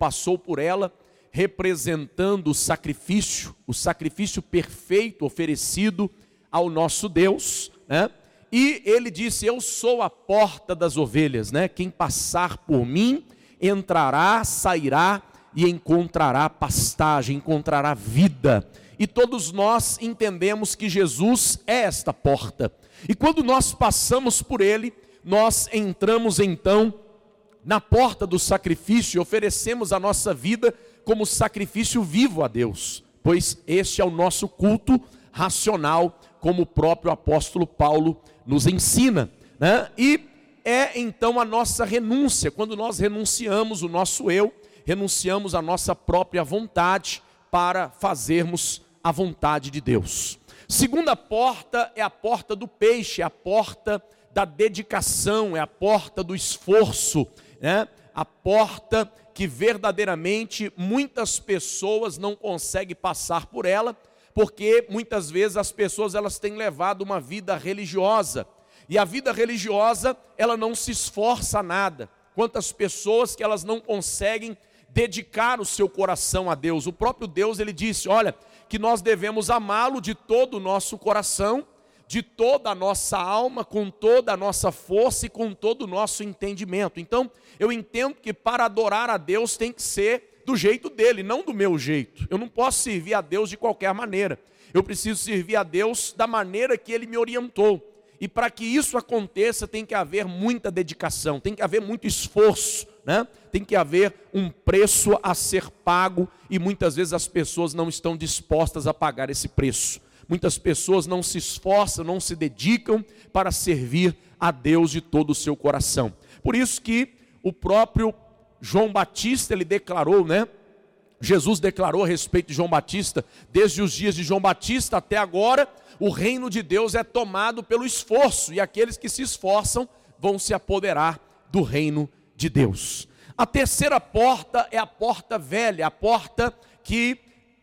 passou por ela, representando o sacrifício, o sacrifício perfeito oferecido ao nosso Deus, né? E ele disse: Eu sou a porta das ovelhas, né? Quem passar por mim entrará, sairá e encontrará pastagem, encontrará vida. E todos nós entendemos que Jesus é esta porta. E quando nós passamos por ele, nós entramos então na porta do sacrifício oferecemos a nossa vida como sacrifício vivo a Deus, pois este é o nosso culto racional, como o próprio apóstolo Paulo nos ensina. Né? E é então a nossa renúncia, quando nós renunciamos o nosso eu, renunciamos a nossa própria vontade para fazermos a vontade de Deus. Segunda porta é a porta do peixe, é a porta da dedicação, é a porta do esforço, né? a porta que verdadeiramente muitas pessoas não conseguem passar por ela, porque muitas vezes as pessoas elas têm levado uma vida religiosa, e a vida religiosa, ela não se esforça nada. Quantas pessoas que elas não conseguem dedicar o seu coração a Deus. O próprio Deus, ele disse: "Olha, que nós devemos amá-lo de todo o nosso coração, de toda a nossa alma, com toda a nossa força e com todo o nosso entendimento. Então, eu entendo que para adorar a Deus tem que ser do jeito dele, não do meu jeito. Eu não posso servir a Deus de qualquer maneira. Eu preciso servir a Deus da maneira que ele me orientou. E para que isso aconteça, tem que haver muita dedicação, tem que haver muito esforço, né? tem que haver um preço a ser pago, e muitas vezes as pessoas não estão dispostas a pagar esse preço. Muitas pessoas não se esforçam, não se dedicam para servir a Deus de todo o seu coração. Por isso que o próprio João Batista, ele declarou, né? Jesus declarou a respeito de João Batista, desde os dias de João Batista até agora, o reino de Deus é tomado pelo esforço, e aqueles que se esforçam vão se apoderar do reino de Deus. A terceira porta é a porta velha, a porta que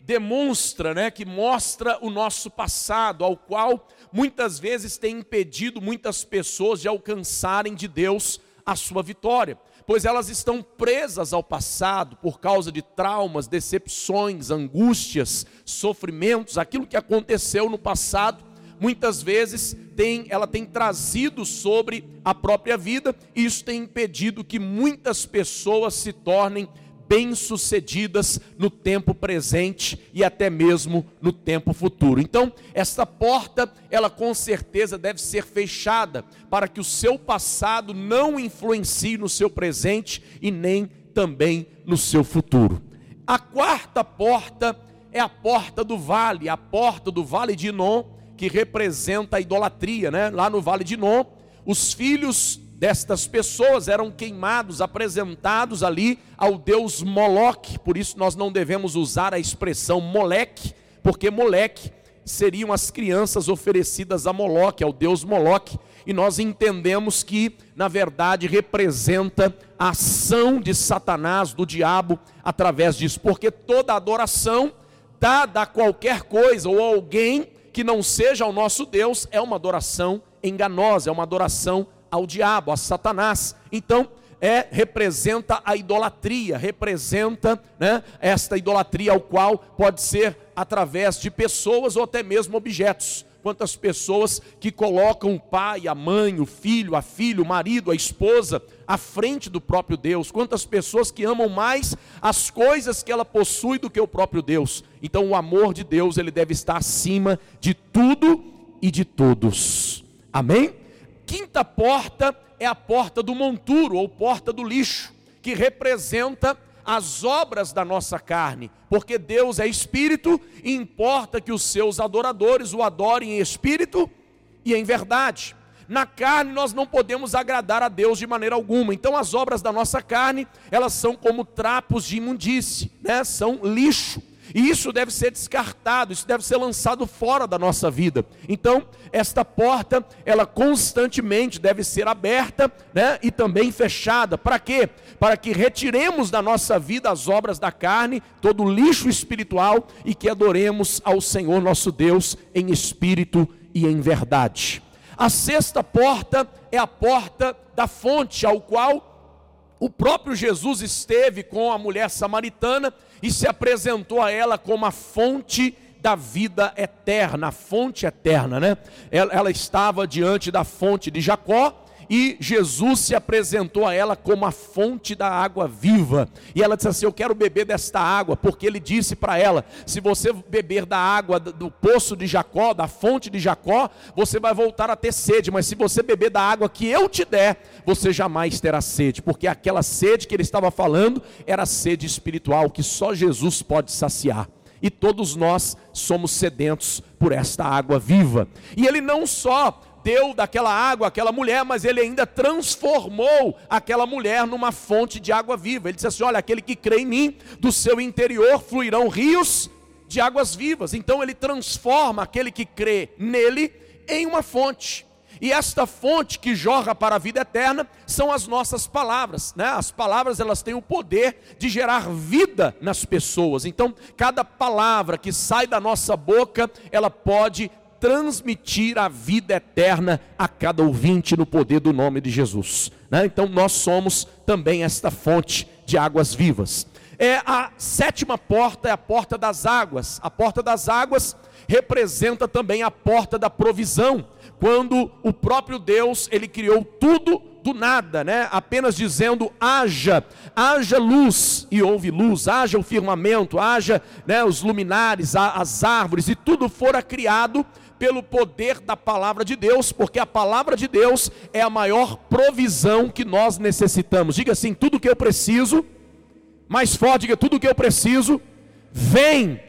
demonstra, né, que mostra o nosso passado, ao qual muitas vezes tem impedido muitas pessoas de alcançarem de Deus a sua vitória, pois elas estão presas ao passado por causa de traumas, decepções, angústias, sofrimentos, aquilo que aconteceu no passado, muitas vezes tem, ela tem trazido sobre a própria vida, e isso tem impedido que muitas pessoas se tornem bem-sucedidas no tempo presente e até mesmo no tempo futuro. Então, essa porta, ela com certeza deve ser fechada para que o seu passado não influencie no seu presente e nem também no seu futuro. A quarta porta é a porta do vale, a porta do vale de Inon, que representa a idolatria, né? Lá no vale de Inon, os filhos destas pessoas eram queimados, apresentados ali ao deus Moloque. Por isso nós não devemos usar a expressão moleque, porque moleque seriam as crianças oferecidas a Moloque, ao deus Moloque. E nós entendemos que, na verdade, representa a ação de Satanás, do diabo, através disso, porque toda adoração dada a qualquer coisa ou alguém que não seja o nosso Deus é uma adoração enganosa, é uma adoração ao diabo, a Satanás. Então, é representa a idolatria, representa né, esta idolatria ao qual pode ser através de pessoas ou até mesmo objetos. Quantas pessoas que colocam o pai, a mãe, o filho, a filha, o marido, a esposa à frente do próprio Deus. Quantas pessoas que amam mais as coisas que ela possui do que o próprio Deus. Então o amor de Deus, ele deve estar acima de tudo e de todos. Amém? Quinta porta é a porta do monturo ou porta do lixo, que representa as obras da nossa carne, porque Deus é espírito e importa que os seus adoradores o adorem em espírito e em verdade. Na carne nós não podemos agradar a Deus de maneira alguma. Então as obras da nossa carne, elas são como trapos de imundície, né? São lixo. E isso deve ser descartado, isso deve ser lançado fora da nossa vida. Então, esta porta, ela constantemente deve ser aberta, né, e também fechada. Para quê? Para que retiremos da nossa vida as obras da carne, todo o lixo espiritual e que adoremos ao Senhor nosso Deus em espírito e em verdade. A sexta porta é a porta da fonte, ao qual o próprio Jesus esteve com a mulher samaritana e se apresentou a ela como a fonte da vida eterna, a fonte eterna, né? Ela, ela estava diante da fonte de Jacó e Jesus se apresentou a ela como a fonte da água viva. E ela disse assim: Eu quero beber desta água, porque ele disse para ela: Se você beber da água do poço de Jacó, da fonte de Jacó, você vai voltar a ter sede, mas se você beber da água que eu te der, você jamais terá sede, porque aquela sede que ele estava falando era sede espiritual que só Jesus pode saciar e todos nós somos sedentos por esta água viva. E ele não só deu daquela água àquela mulher, mas ele ainda transformou aquela mulher numa fonte de água viva. Ele disse assim: Olha, aquele que crê em mim, do seu interior fluirão rios de águas vivas. Então ele transforma aquele que crê nele em uma fonte. E esta fonte que jorra para a vida eterna são as nossas palavras, né? As palavras elas têm o poder de gerar vida nas pessoas. Então, cada palavra que sai da nossa boca, ela pode transmitir a vida eterna a cada ouvinte no poder do nome de Jesus. Né? Então nós somos também esta fonte de águas vivas. É a sétima porta é a porta das águas. A porta das águas representa também a porta da provisão. Quando o próprio Deus ele criou tudo do nada, né? Apenas dizendo haja, haja luz e houve luz, haja o firmamento, haja, né, os luminares, as árvores e tudo fora criado pelo poder da palavra de Deus, porque a palavra de Deus é a maior provisão que nós necessitamos. Diga assim: tudo que eu preciso, mais forte, diga tudo que eu preciso, vem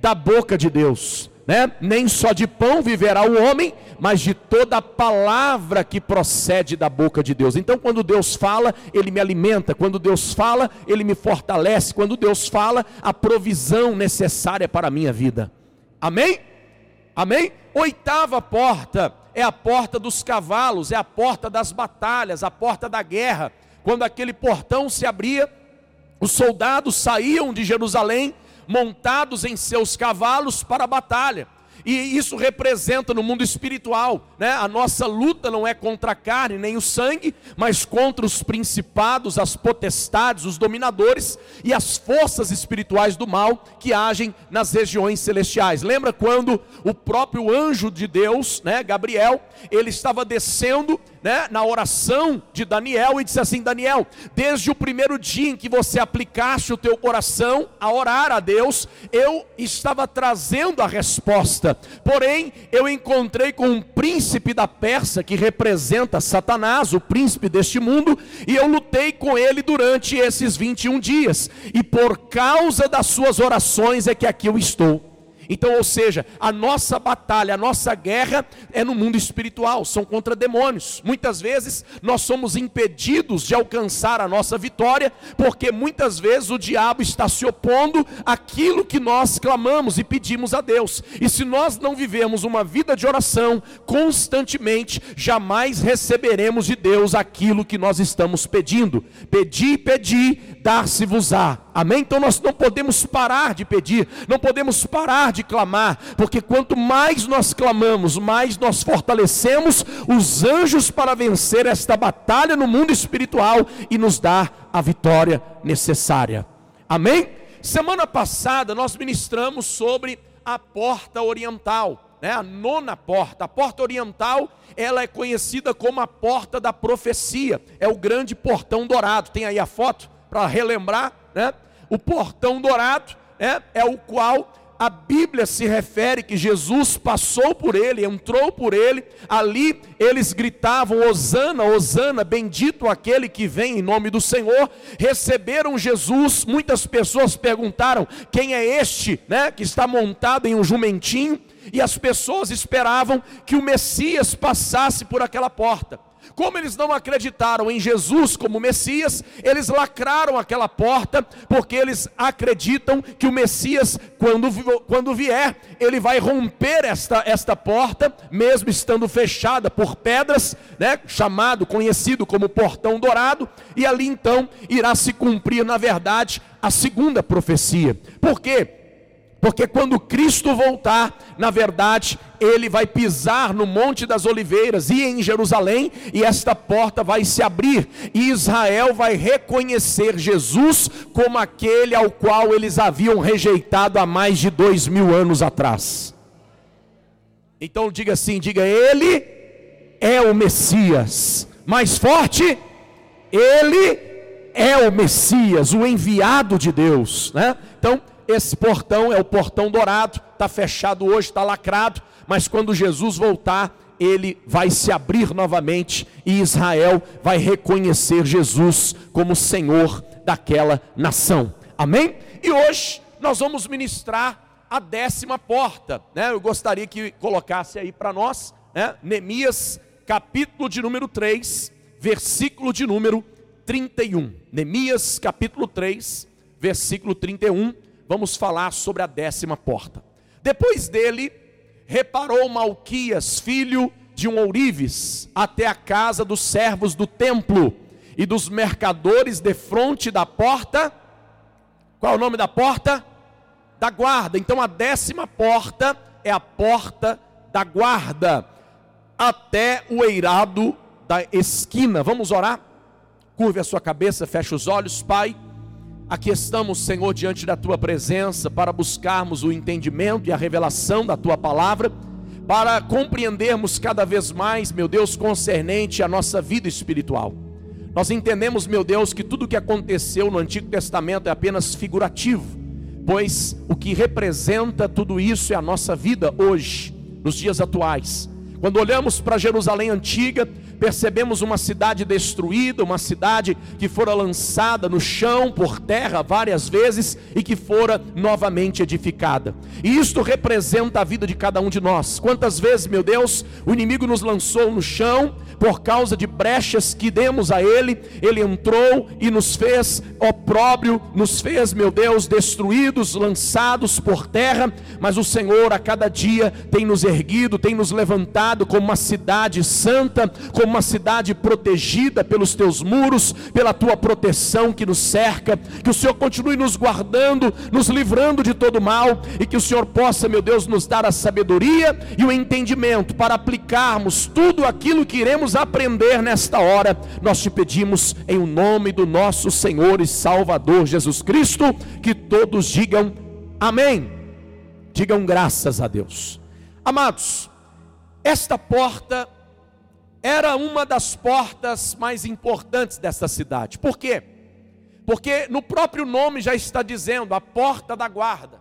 da boca de Deus. Né? Nem só de pão viverá o homem, mas de toda a palavra que procede da boca de Deus. Então, quando Deus fala, Ele me alimenta, quando Deus fala, Ele me fortalece, quando Deus fala, a provisão necessária para a minha vida. Amém? Amém? Oitava porta é a porta dos cavalos, é a porta das batalhas, a porta da guerra. Quando aquele portão se abria, os soldados saíam de Jerusalém montados em seus cavalos para a batalha. E isso representa no mundo espiritual, né? A nossa luta não é contra a carne nem o sangue, mas contra os principados, as potestades, os dominadores e as forças espirituais do mal que agem nas regiões celestiais. Lembra quando o próprio anjo de Deus, né, Gabriel, ele estava descendo né, na oração de Daniel e disse assim: Daniel, desde o primeiro dia em que você aplicaste o teu coração a orar a Deus, eu estava trazendo a resposta. Porém, eu encontrei com um príncipe da Pérsia que representa Satanás, o príncipe deste mundo, e eu lutei com ele durante esses 21 dias. E por causa das suas orações é que aqui eu estou. Então, ou seja, a nossa batalha, a nossa guerra é no mundo espiritual, são contra demônios. Muitas vezes nós somos impedidos de alcançar a nossa vitória, porque muitas vezes o diabo está se opondo àquilo que nós clamamos e pedimos a Deus. E se nós não vivemos uma vida de oração constantemente, jamais receberemos de Deus aquilo que nós estamos pedindo. Pedi, pedi, dar-se-vos-á. Amém? Então nós não podemos parar de pedir, não podemos parar de clamar, porque quanto mais nós clamamos, mais nós fortalecemos os anjos para vencer esta batalha no mundo espiritual e nos dar a vitória necessária. Amém? Semana passada nós ministramos sobre a porta oriental. Né, a nona porta, a porta oriental, ela é conhecida como a porta da profecia, é o grande portão dourado. Tem aí a foto para relembrar, né? O portão dourado é, é o qual a Bíblia se refere que Jesus passou por ele, entrou por ele, ali eles gritavam: Hosana, Hosana, bendito aquele que vem em nome do Senhor. Receberam Jesus, muitas pessoas perguntaram: quem é este, né, que está montado em um jumentinho? E as pessoas esperavam que o Messias passasse por aquela porta. Como eles não acreditaram em Jesus como Messias, eles lacraram aquela porta, porque eles acreditam que o Messias, quando, quando vier, ele vai romper esta, esta porta, mesmo estando fechada por pedras, né, chamado, conhecido como portão dourado, e ali então irá se cumprir, na verdade, a segunda profecia. Por quê? Porque quando Cristo voltar, na verdade, ele vai pisar no Monte das Oliveiras e em Jerusalém, e esta porta vai se abrir, e Israel vai reconhecer Jesus como aquele ao qual eles haviam rejeitado há mais de dois mil anos atrás. Então diga assim: diga, Ele é o Messias. Mais forte, Ele é o Messias, o enviado de Deus. Né? Então, esse portão é o portão dourado, está fechado hoje, está lacrado, mas quando Jesus voltar, ele vai se abrir novamente e Israel vai reconhecer Jesus como Senhor daquela nação. Amém? E hoje nós vamos ministrar a décima porta, né? Eu gostaria que colocasse aí para nós, né? Neemias, capítulo de número 3, versículo de número 31. Neemias, capítulo 3, versículo 31 vamos falar sobre a décima porta. Depois dele, reparou Malquias, filho de um ourives, até a casa dos servos do templo e dos mercadores de frente da porta. Qual é o nome da porta? Da guarda. Então a décima porta é a porta da guarda, até o eirado da esquina. Vamos orar? Curve a sua cabeça, feche os olhos, Pai. Aqui estamos, Senhor, diante da tua presença para buscarmos o entendimento e a revelação da tua palavra, para compreendermos cada vez mais, meu Deus, concernente à nossa vida espiritual. Nós entendemos, meu Deus, que tudo o que aconteceu no Antigo Testamento é apenas figurativo, pois o que representa tudo isso é a nossa vida hoje, nos dias atuais. Quando olhamos para Jerusalém antiga, percebemos uma cidade destruída, uma cidade que fora lançada no chão, por terra várias vezes e que fora novamente edificada. E isto representa a vida de cada um de nós. Quantas vezes, meu Deus, o inimigo nos lançou no chão por causa de brechas que demos a ele, ele entrou e nos fez opróbrio, nos fez, meu Deus, destruídos, lançados por terra, mas o Senhor a cada dia tem nos erguido, tem nos levantado como uma cidade santa, como uma cidade protegida pelos teus muros, pela tua proteção que nos cerca. Que o Senhor continue nos guardando, nos livrando de todo mal e que o Senhor possa, meu Deus, nos dar a sabedoria e o entendimento para aplicarmos tudo aquilo que iremos aprender nesta hora. Nós te pedimos em o nome do nosso Senhor e Salvador Jesus Cristo, que todos digam amém. Digam graças a Deus. Amados, esta porta era uma das portas mais importantes dessa cidade. Por quê? Porque no próprio nome já está dizendo a porta da guarda.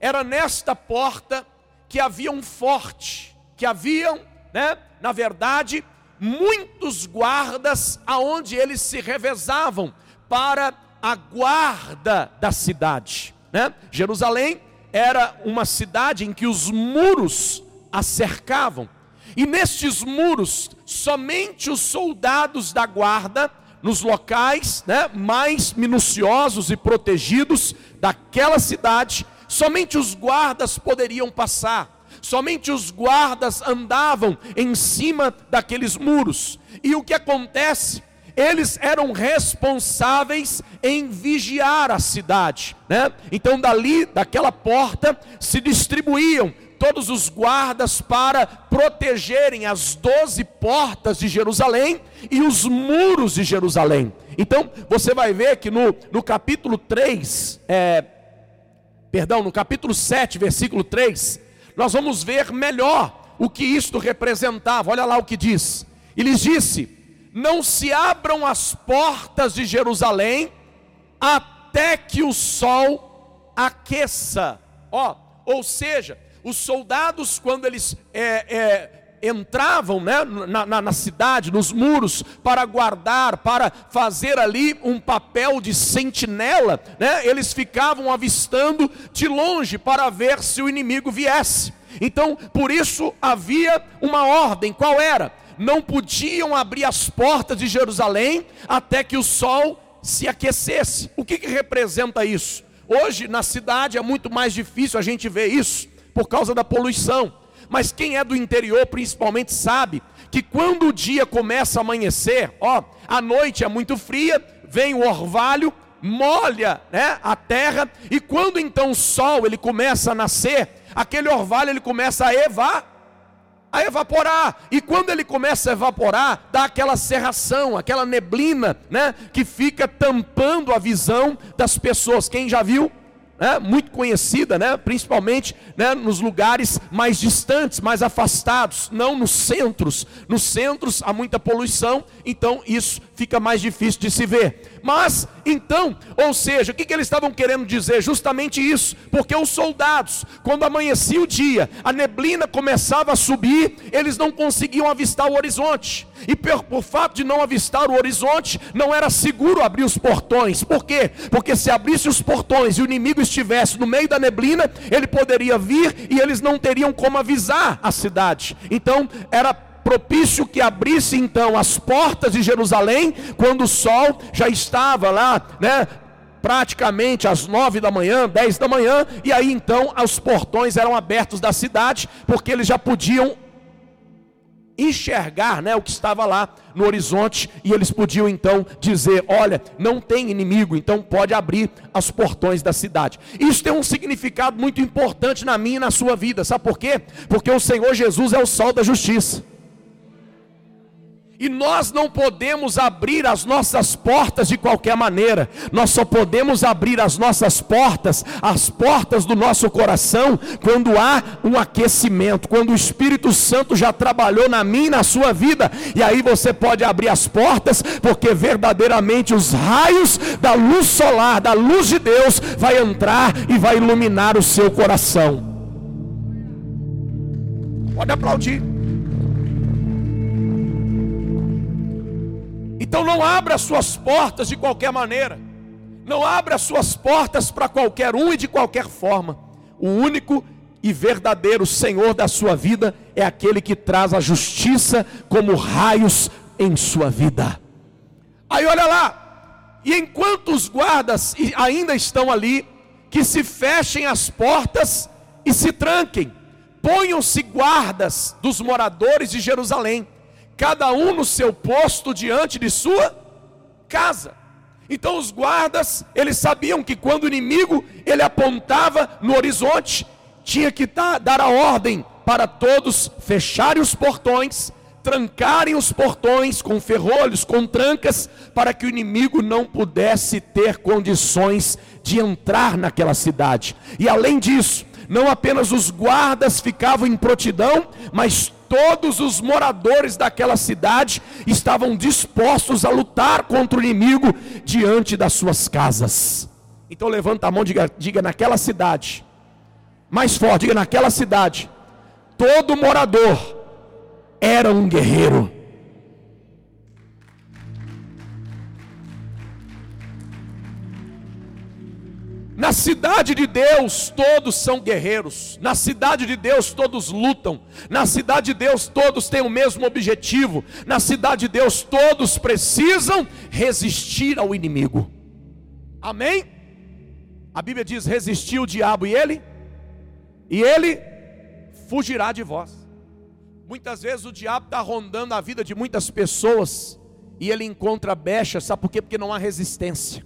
Era nesta porta que havia um forte, que haviam, né, na verdade, muitos guardas aonde eles se revezavam para a guarda da cidade, né? Jerusalém era uma cidade em que os muros a cercavam. E nestes muros, somente os soldados da guarda, nos locais né, mais minuciosos e protegidos daquela cidade, somente os guardas poderiam passar, somente os guardas andavam em cima daqueles muros. E o que acontece? Eles eram responsáveis em vigiar a cidade, né? Então dali, daquela porta, se distribuíam todos os guardas para protegerem as doze portas de Jerusalém e os muros de Jerusalém. Então, você vai ver que no, no capítulo 3, é, perdão, no capítulo 7, versículo 3, nós vamos ver melhor o que isto representava. Olha lá o que diz. E lhes disse: Não se abram as portas de Jerusalém até que o sol aqueça. Ó, ou seja, os soldados, quando eles é, é, entravam né, na, na, na, cidade, nos muros, para guardar, para fazer ali um papel de sentinela, né, eles ficavam avistando de longe para ver se o inimigo viesse. Então, por isso havia uma ordem: qual era? Não podiam abrir as portas de Jerusalém até que o sol se aquecesse. O que, que representa isso? Hoje na cidade é muito mais difícil a gente ver isso por causa da poluição. Mas quem é do interior principalmente sabe que quando o dia começa a amanhecer, ó, a noite é muito fria, vem o orvalho, molha né, a terra, e quando então o sol ele começa a nascer, aquele orvalho ele começa a evar a evaporar. E quando ele começa a evaporar, dá aquela serração, aquela neblina, né, que fica tampando a visão das pessoas. Quem já viu? Né, muito conhecida, né, principalmente né, nos lugares mais distantes, mais afastados, não nos centros. Nos centros há muita poluição, então isso fica mais difícil de se ver. Mas, então, ou seja, o que, que eles estavam querendo dizer? Justamente isso, porque os soldados, quando amanhecia o dia, a neblina começava a subir, eles não conseguiam avistar o horizonte. E por, por fato de não avistar o horizonte, não era seguro abrir os portões. Por quê? Porque se abrisse os portões e o inimigo estivesse no meio da neblina, ele poderia vir e eles não teriam como avisar a cidade. Então, era propício que abrisse então as portas de Jerusalém, quando o sol já estava lá, né? praticamente às nove da manhã, dez da manhã, e aí então os portões eram abertos da cidade, porque eles já podiam enxergar né, o que estava lá no horizonte, e eles podiam então dizer: Olha, não tem inimigo, então pode abrir os portões da cidade. Isso tem um significado muito importante na minha e na sua vida, sabe por quê? Porque o Senhor Jesus é o sol da justiça. E nós não podemos abrir as nossas portas de qualquer maneira, nós só podemos abrir as nossas portas, as portas do nosso coração, quando há um aquecimento, quando o Espírito Santo já trabalhou na minha e na sua vida, e aí você pode abrir as portas, porque verdadeiramente os raios da luz solar, da luz de Deus, vai entrar e vai iluminar o seu coração. Pode aplaudir. Então não abra as suas portas de qualquer maneira. Não abra as suas portas para qualquer um e de qualquer forma. O único e verdadeiro Senhor da sua vida é aquele que traz a justiça como raios em sua vida. Aí olha lá, e enquanto os guardas ainda estão ali, que se fechem as portas e se tranquem, ponham-se guardas dos moradores de Jerusalém cada um no seu posto diante de sua casa. Então os guardas, eles sabiam que quando o inimigo ele apontava no horizonte, tinha que dar a ordem para todos fecharem os portões, trancarem os portões com ferrolhos, com trancas, para que o inimigo não pudesse ter condições de entrar naquela cidade. E além disso, não apenas os guardas ficavam em prontidão, mas todos os moradores daquela cidade estavam dispostos a lutar contra o inimigo diante das suas casas. Então levanta a mão e diga, diga naquela cidade, mais forte, diga naquela cidade, todo morador era um guerreiro. Na cidade de Deus, todos são guerreiros. Na cidade de Deus, todos lutam. Na cidade de Deus, todos têm o mesmo objetivo. Na cidade de Deus, todos precisam resistir ao inimigo. Amém? A Bíblia diz: resistir o diabo e ele, e ele fugirá de vós. Muitas vezes o diabo está rondando a vida de muitas pessoas e ele encontra brecha, sabe por quê? Porque não há resistência.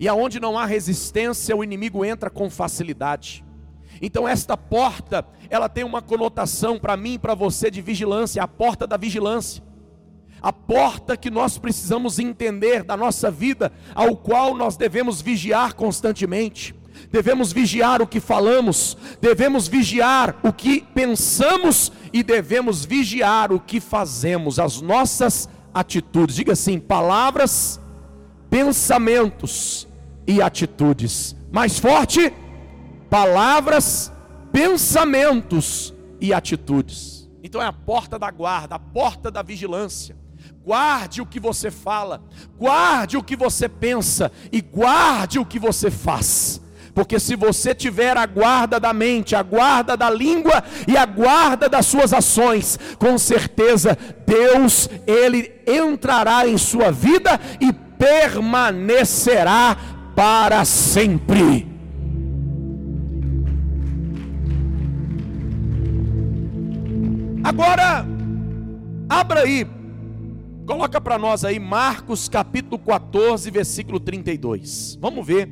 E aonde não há resistência, o inimigo entra com facilidade. Então esta porta, ela tem uma conotação para mim para você de vigilância, a porta da vigilância. A porta que nós precisamos entender da nossa vida, ao qual nós devemos vigiar constantemente. Devemos vigiar o que falamos, devemos vigiar o que pensamos e devemos vigiar o que fazemos, as nossas atitudes. Diga assim: palavras, pensamentos e atitudes. Mais forte, palavras, pensamentos e atitudes. Então é a porta da guarda, a porta da vigilância. Guarde o que você fala, guarde o que você pensa e guarde o que você faz. Porque se você tiver a guarda da mente, a guarda da língua e a guarda das suas ações, com certeza Deus, ele entrará em sua vida e permanecerá para sempre. Agora, abra aí Coloca para nós aí Marcos capítulo 14, versículo 32. Vamos ver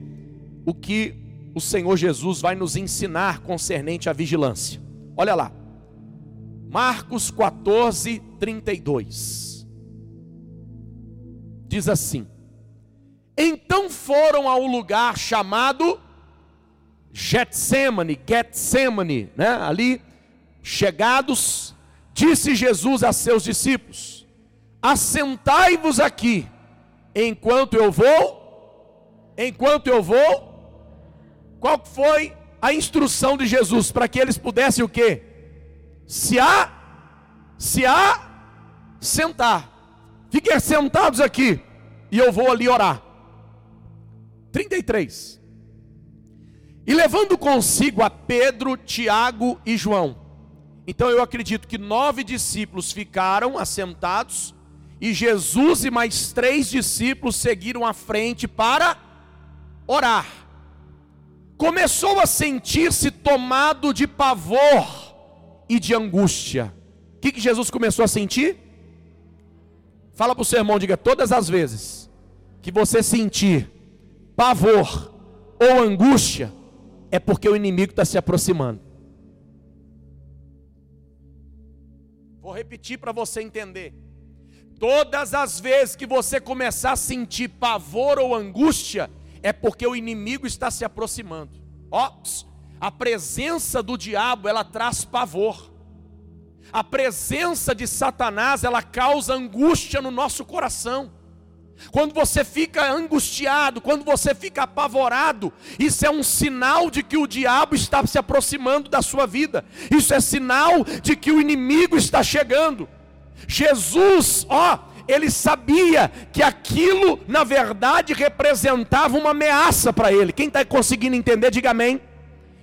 o que o Senhor Jesus vai nos ensinar concernente à vigilância. Olha lá. Marcos 14, 32. Diz assim: Então foram ao lugar chamado Getsemane, Getsemane, né? Ali chegados, disse Jesus a seus discípulos: Assentai-vos aqui, enquanto eu vou, enquanto eu vou. Qual foi a instrução de Jesus para que eles pudessem o quê? Se a se a sentar. Fiquem sentados aqui e eu vou ali orar. 33. E levando consigo a Pedro, Tiago e João. Então eu acredito que nove discípulos ficaram assentados e Jesus e mais três discípulos seguiram à frente para orar. Começou a sentir-se tomado de pavor e de angústia. O que, que Jesus começou a sentir? Fala para o seu irmão, diga todas as vezes que você sentir pavor ou angústia, é porque o inimigo está se aproximando. Vou repetir para você entender. Todas as vezes que você começar a sentir pavor ou angústia, é porque o inimigo está se aproximando. Ó, a presença do diabo, ela traz pavor. A presença de Satanás, ela causa angústia no nosso coração. Quando você fica angustiado, quando você fica apavorado, isso é um sinal de que o diabo está se aproximando da sua vida. Isso é sinal de que o inimigo está chegando. Jesus, ó, ele sabia que aquilo, na verdade, representava uma ameaça para ele. Quem está conseguindo entender, diga amém.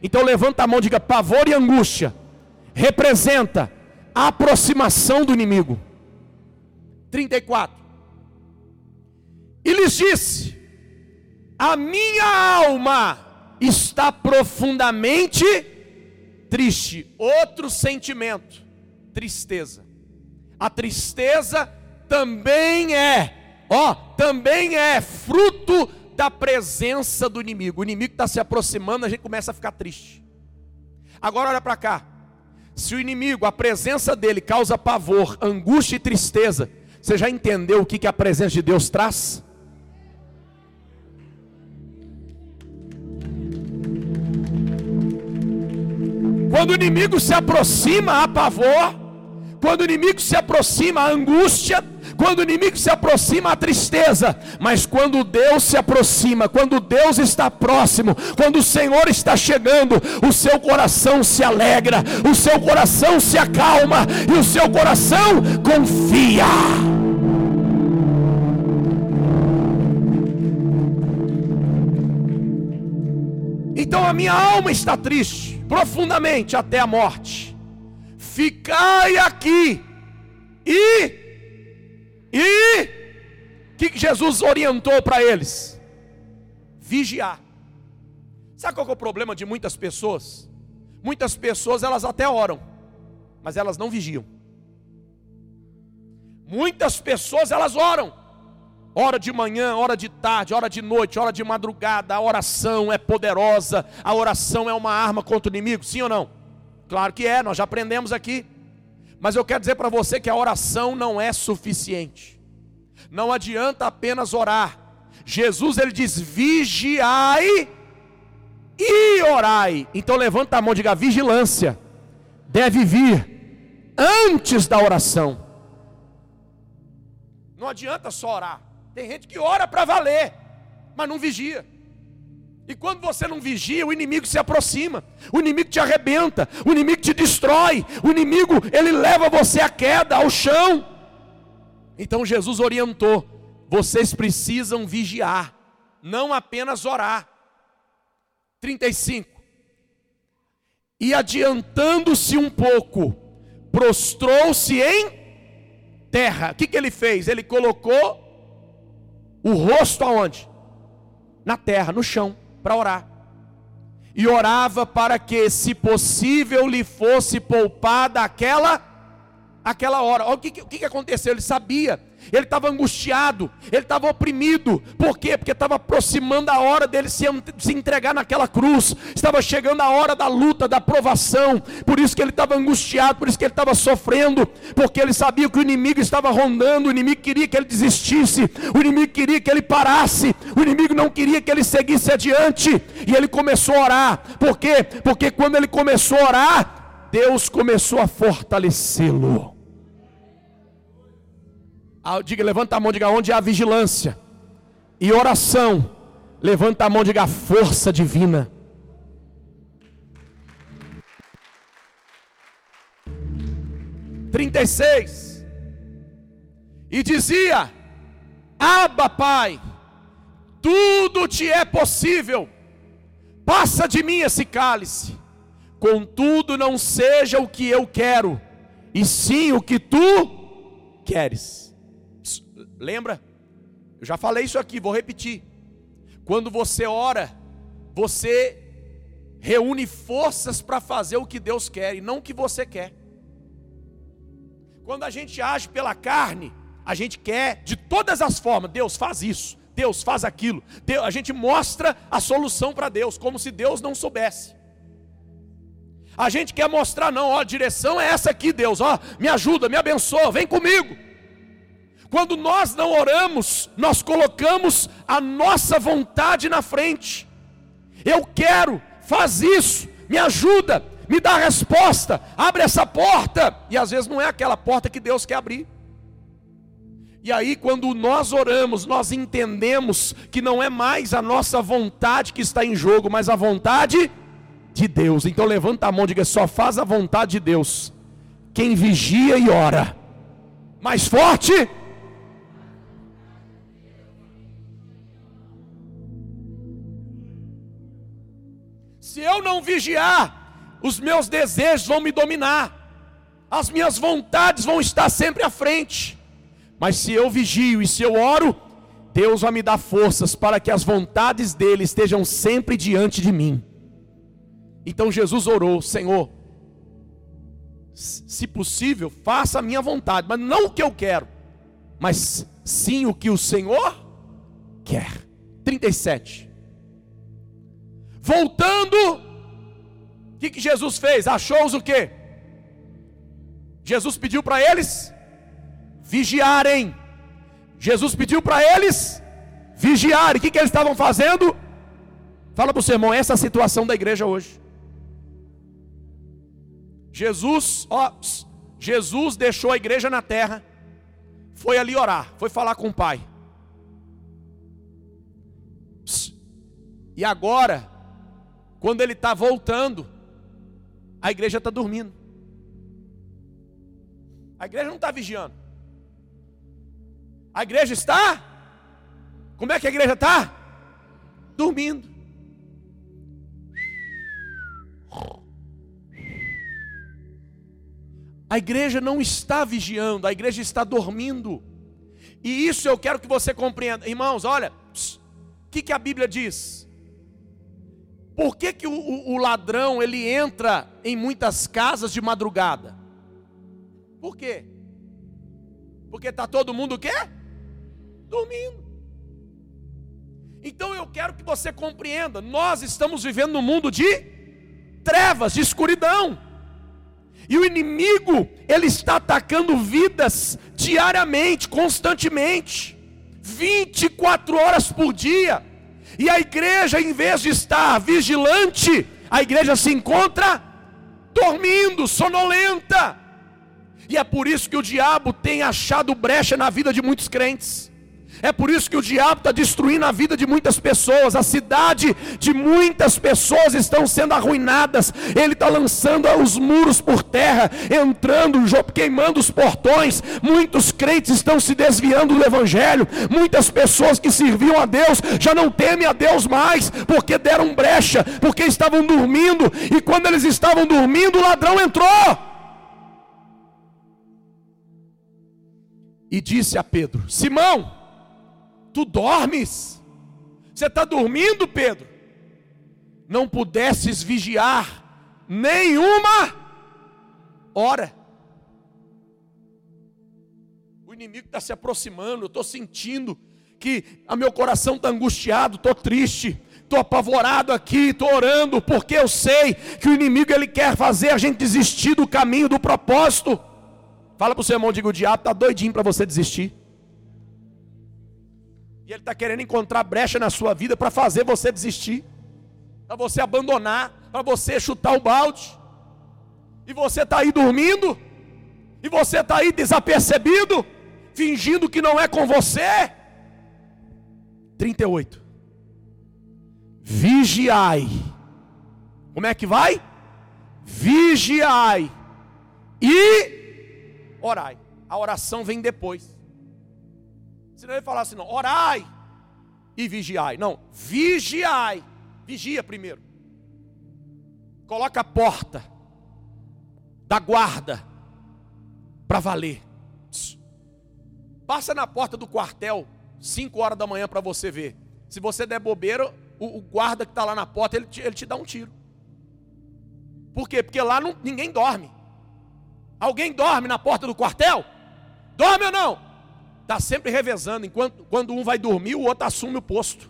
Então levanta a mão, diga pavor e angústia. Representa a aproximação do inimigo. 34. E lhes disse: A minha alma está profundamente triste. Outro sentimento, tristeza. A tristeza também é, ó, também é fruto da presença do inimigo. O inimigo está se aproximando, a gente começa a ficar triste. Agora olha para cá. Se o inimigo, a presença dele causa pavor, angústia e tristeza, você já entendeu o que, que a presença de Deus traz? Quando o inimigo se aproxima, há pavor. Quando o inimigo se aproxima, há angústia. Quando o inimigo se aproxima, há tristeza. Mas quando Deus se aproxima, quando Deus está próximo, quando o Senhor está chegando, o seu coração se alegra, o seu coração se acalma e o seu coração confia. Então a minha alma está triste profundamente até a morte. Ficai aqui e e que Jesus orientou para eles? Vigiar. Sabe qual é o problema de muitas pessoas? Muitas pessoas elas até oram, mas elas não vigiam. Muitas pessoas elas oram, hora de manhã, hora de tarde, hora de noite, hora de madrugada, a oração é poderosa, a oração é uma arma contra o inimigo, sim ou não? Claro que é, nós já aprendemos aqui. Mas eu quero dizer para você que a oração não é suficiente. Não adianta apenas orar. Jesus ele diz: vigiai e orai. Então levanta a mão e diga: vigilância deve vir antes da oração. Não adianta só orar. Tem gente que ora para valer, mas não vigia. E quando você não vigia, o inimigo se aproxima, o inimigo te arrebenta, o inimigo te destrói, o inimigo ele leva você à queda, ao chão. Então Jesus orientou: vocês precisam vigiar, não apenas orar. 35. E adiantando-se um pouco, prostrou-se em terra. O que, que ele fez? Ele colocou o rosto aonde? Na terra, no chão, para orar. E orava para que, se possível, lhe fosse poupada aquela aquela hora. Olha o que, o que aconteceu. Ele sabia ele estava angustiado, ele estava oprimido. Por quê? Porque estava aproximando a hora dele se, se entregar naquela cruz, estava chegando a hora da luta, da provação. Por isso que ele estava angustiado, por isso que ele estava sofrendo, porque ele sabia que o inimigo estava rondando, o inimigo queria que ele desistisse, o inimigo queria que ele parasse, o inimigo não queria que ele seguisse adiante. E ele começou a orar. Por quê? Porque quando ele começou a orar, Deus começou a fortalecê-lo. Diga, levanta a mão, diga onde há vigilância e oração. Levanta a mão, diga força divina. Trinta e seis. E dizia: Abba, Pai, tudo te é possível. Passa de mim esse cálice. Contudo, não seja o que eu quero, e sim o que tu queres. Lembra? Eu já falei isso aqui, vou repetir. Quando você ora, você reúne forças para fazer o que Deus quer e não o que você quer. Quando a gente age pela carne, a gente quer de todas as formas, Deus faz isso, Deus faz aquilo. Deus, a gente mostra a solução para Deus, como se Deus não soubesse. A gente quer mostrar, não, ó, a direção é essa aqui, Deus, ó, me ajuda, me abençoa, vem comigo. Quando nós não oramos, nós colocamos a nossa vontade na frente. Eu quero, faz isso, me ajuda, me dá a resposta, abre essa porta. E às vezes não é aquela porta que Deus quer abrir. E aí, quando nós oramos, nós entendemos que não é mais a nossa vontade que está em jogo, mas a vontade de Deus. Então levanta a mão e diga: só faz a vontade de Deus. Quem vigia e ora. Mais forte. Se eu não vigiar, os meus desejos vão me dominar, as minhas vontades vão estar sempre à frente. Mas se eu vigio e se eu oro, Deus vai me dar forças para que as vontades dele estejam sempre diante de mim. Então Jesus orou: Senhor, se possível, faça a minha vontade, mas não o que eu quero, mas sim o que o Senhor quer. 37. Voltando, o que, que Jesus fez? Achou-os o quê? Jesus pediu para eles vigiarem. Jesus pediu para eles vigiarem. O que, que eles estavam fazendo? Fala para o seu irmão, essa é a situação da igreja hoje. Jesus, ó, Jesus deixou a igreja na terra, foi ali orar, foi falar com o Pai. E agora, quando ele está voltando, a igreja está dormindo. A igreja não está vigiando. A igreja está? Como é que a igreja está? Dormindo. A igreja não está vigiando, a igreja está dormindo. E isso eu quero que você compreenda. Irmãos, olha, o que, que a Bíblia diz? Por que, que o, o, ladrão ele entra em muitas casas de madrugada? Por quê? Porque está todo mundo o quê? Dormindo. Então eu quero que você compreenda, nós estamos vivendo num mundo de trevas, de escuridão. E o inimigo, ele está atacando vidas diariamente, constantemente, 24 horas por dia. E a igreja, em vez de estar vigilante, a igreja se encontra dormindo, sonolenta. E é por isso que o diabo tem achado brecha na vida de muitos crentes. É por isso que o diabo está destruindo a vida de muitas pessoas, a cidade de muitas pessoas estão sendo arruinadas. Ele está lançando os muros por terra, entrando, queimando os portões. Muitos crentes estão se desviando do Evangelho. Muitas pessoas que serviam a Deus já não temem a Deus mais, porque deram brecha, porque estavam dormindo. E quando eles estavam dormindo, o ladrão entrou. E disse a Pedro: Simão, Tu dormes? Você está dormindo, Pedro? Não pudesses vigiar nenhuma hora. O inimigo está se aproximando, eu estou sentindo que o meu coração está angustiado, estou triste, estou apavorado aqui, estou orando, porque eu sei que o inimigo ele quer fazer a gente desistir do caminho, do propósito. Fala para o seu irmão, diga, o diabo está doidinho para você desistir. Ele está querendo encontrar brecha na sua vida para fazer você desistir, para você abandonar, para você chutar o balde. E você está aí dormindo, e você está aí desapercebido, fingindo que não é com você. 38. Vigiai. Como é que vai? Vigiai e orai. A oração vem depois. Senão ele falar assim, não, orai e vigiai. Não, vigiai. Vigia primeiro. Coloca a porta da guarda para valer. Passa na porta do quartel, 5 horas da manhã para você ver. Se você der bobeira, o, o guarda que está lá na porta, ele te, ele te dá um tiro. Por quê? Porque lá não, ninguém dorme. Alguém dorme na porta do quartel? Dorme ou não? Está sempre revezando. Enquanto quando um vai dormir, o outro assume o posto.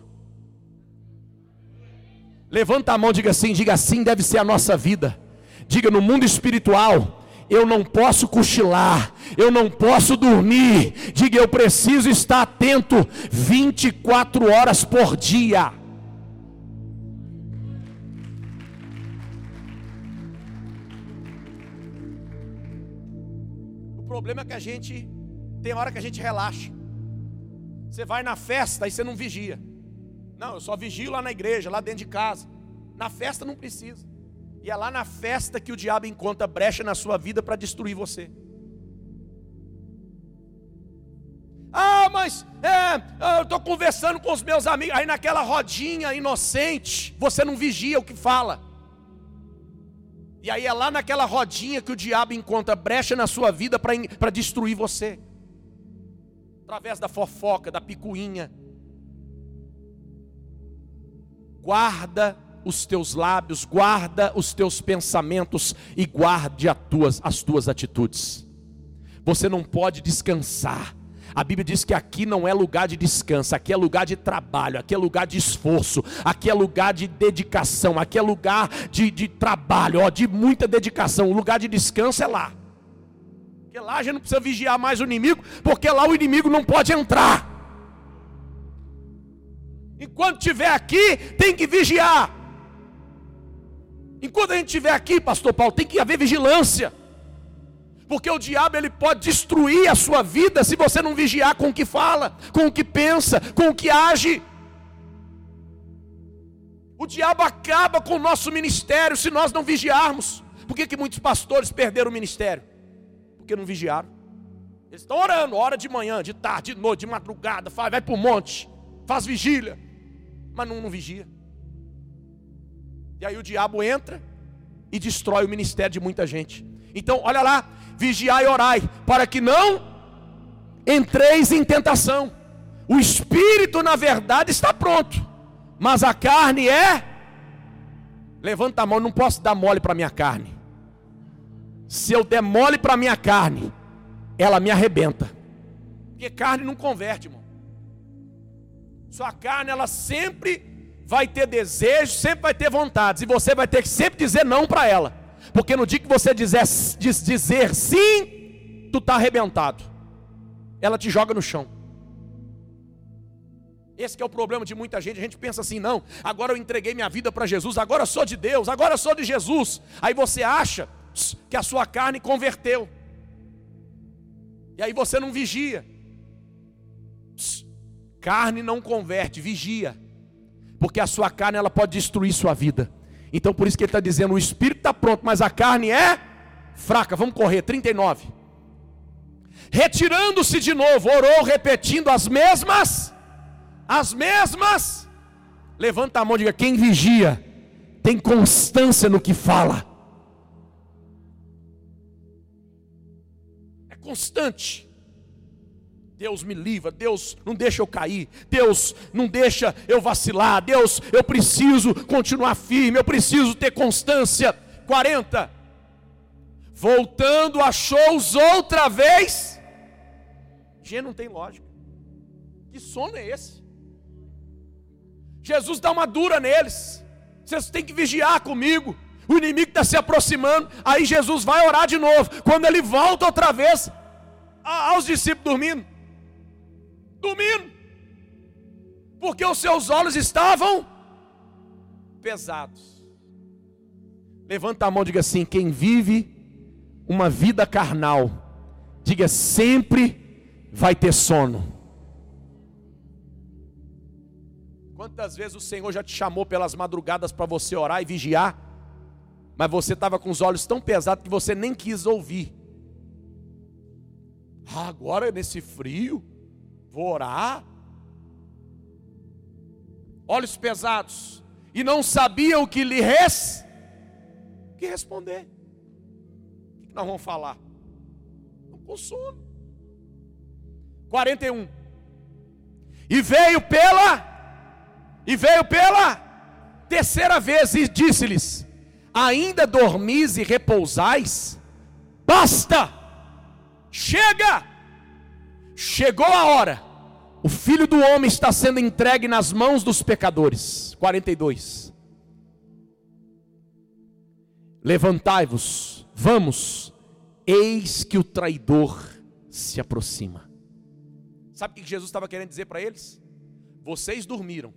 Levanta a mão, diga assim, diga assim, deve ser a nossa vida. Diga no mundo espiritual, eu não posso cochilar, eu não posso dormir. Diga, eu preciso estar atento 24 horas por dia. O problema é que a gente tem hora que a gente relaxa. Você vai na festa e você não vigia. Não, eu só vigio lá na igreja, lá dentro de casa. Na festa não precisa. E é lá na festa que o diabo encontra brecha na sua vida para destruir você. Ah, mas é, eu estou conversando com os meus amigos. Aí naquela rodinha inocente, você não vigia o que fala. E aí é lá naquela rodinha que o diabo encontra brecha na sua vida para destruir você através da fofoca, da picuinha. Guarda os teus lábios, guarda os teus pensamentos e guarde as tuas, as tuas atitudes. Você não pode descansar. A Bíblia diz que aqui não é lugar de descanso, aqui é lugar de trabalho, aqui é lugar de esforço, aqui é lugar de dedicação, aqui é lugar de, de trabalho, ó, de muita dedicação. O lugar de descanso é lá. Porque lá a gente não precisa vigiar mais o inimigo, porque lá o inimigo não pode entrar. Enquanto estiver aqui, tem que vigiar. Enquanto a gente estiver aqui, pastor Paulo, tem que haver vigilância. Porque o diabo ele pode destruir a sua vida se você não vigiar com o que fala, com o que pensa, com o que age. O diabo acaba com o nosso ministério se nós não vigiarmos. Por que, que muitos pastores perderam o ministério? Porque não vigiaram. Eles estão orando, hora de manhã, de tarde, de noite, de madrugada, faz, vai para o monte, faz vigília, mas não, não vigia. E aí o diabo entra e destrói o ministério de muita gente. Então, olha lá, vigiai e orai, para que não entreis em tentação. O espírito, na verdade, está pronto, mas a carne é. Levanta a mão, não posso dar mole para minha carne se eu der mole para minha carne, ela me arrebenta. Porque carne não converte, irmão. Sua carne, ela sempre vai ter desejos, sempre vai ter vontades, e você vai ter que sempre dizer não para ela. Porque no dia que você dizer, diz, dizer sim, tu está arrebentado. Ela te joga no chão. Esse é o problema de muita gente. A gente pensa assim: não, agora eu entreguei minha vida para Jesus, agora eu sou de Deus, agora eu sou de Jesus. Aí você acha que a sua carne converteu. E aí você não vigia. Carne não converte, vigia. Porque a sua carne ela pode destruir sua vida. Então por isso que ele está dizendo: o espírito está pronto, mas a carne é fraca. Vamos correr, 39. Retirando-se de novo, orou repetindo as mesmas, as mesmas. Levanta a mão e diga: quem vigia tem constância no que fala. Constante. Deus me livra, Deus não deixa eu cair, Deus não deixa eu vacilar, Deus, eu preciso continuar firme, eu preciso ter constância. 40. Voltando, achou-os outra vez Gente, não tem lógica. Que sono é esse? Jesus dá uma dura neles. Vocês têm que vigiar comigo. O inimigo está se aproximando. Aí Jesus vai orar de novo. Quando ele volta outra vez, aos discípulos dormindo. Dormindo. Porque os seus olhos estavam pesados. Levanta a mão e diga assim: quem vive uma vida carnal, diga sempre vai ter sono. Quantas vezes o Senhor já te chamou pelas madrugadas para você orar e vigiar, mas você estava com os olhos tão pesados que você nem quis ouvir. Ah, agora nesse frio, vou orar. Olhos pesados, e não sabia o que lhe res, que responder. O que nós vamos falar? Com sono. 41. E veio pela e veio pela terceira vez e disse-lhes: Ainda dormis e repousais? Basta! Chega! Chegou a hora. O filho do homem está sendo entregue nas mãos dos pecadores. 42. Levantai-vos, vamos, eis que o traidor se aproxima. Sabe o que Jesus estava querendo dizer para eles? Vocês dormiram,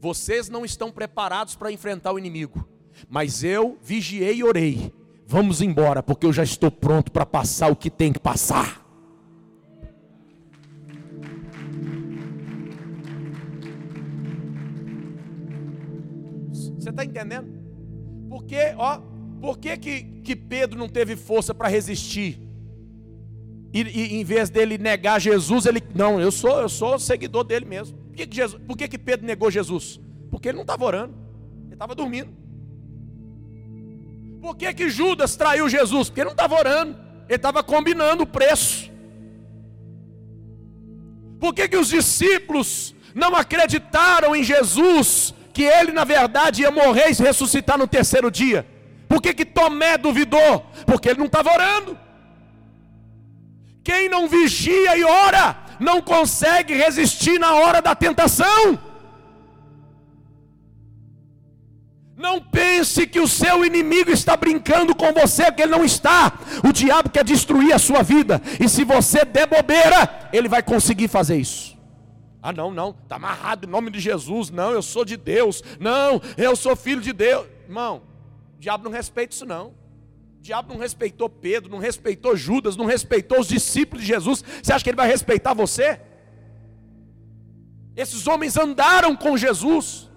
vocês não estão preparados para enfrentar o inimigo, mas eu vigiei e orei. Vamos embora, porque eu já estou pronto para passar o que tem que passar. Você está entendendo? Porque, ó, por que, que, que Pedro não teve força para resistir? E, e, em vez dele negar Jesus, ele não, eu sou, eu sou seguidor dele mesmo. Por que, que, Jesus, por que, que Pedro negou Jesus? Porque ele não estava orando, ele estava dormindo. Por que, que Judas traiu Jesus? Porque ele não estava orando, ele estava combinando o preço. Por que, que os discípulos não acreditaram em Jesus, que ele na verdade ia morrer e ressuscitar no terceiro dia? Por que, que Tomé duvidou? Porque ele não estava orando. Quem não vigia e ora, não consegue resistir na hora da tentação. Não pense que o seu inimigo está brincando com você, que ele não está. O diabo quer destruir a sua vida, e se você der bobeira, ele vai conseguir fazer isso. Ah, não, não, está amarrado em nome de Jesus. Não, eu sou de Deus. Não, eu sou filho de Deus. Irmão, o diabo não respeita isso, não diabo não respeitou Pedro, não respeitou Judas, não respeitou os discípulos de Jesus. Você acha que ele vai respeitar você? Esses homens andaram com Jesus.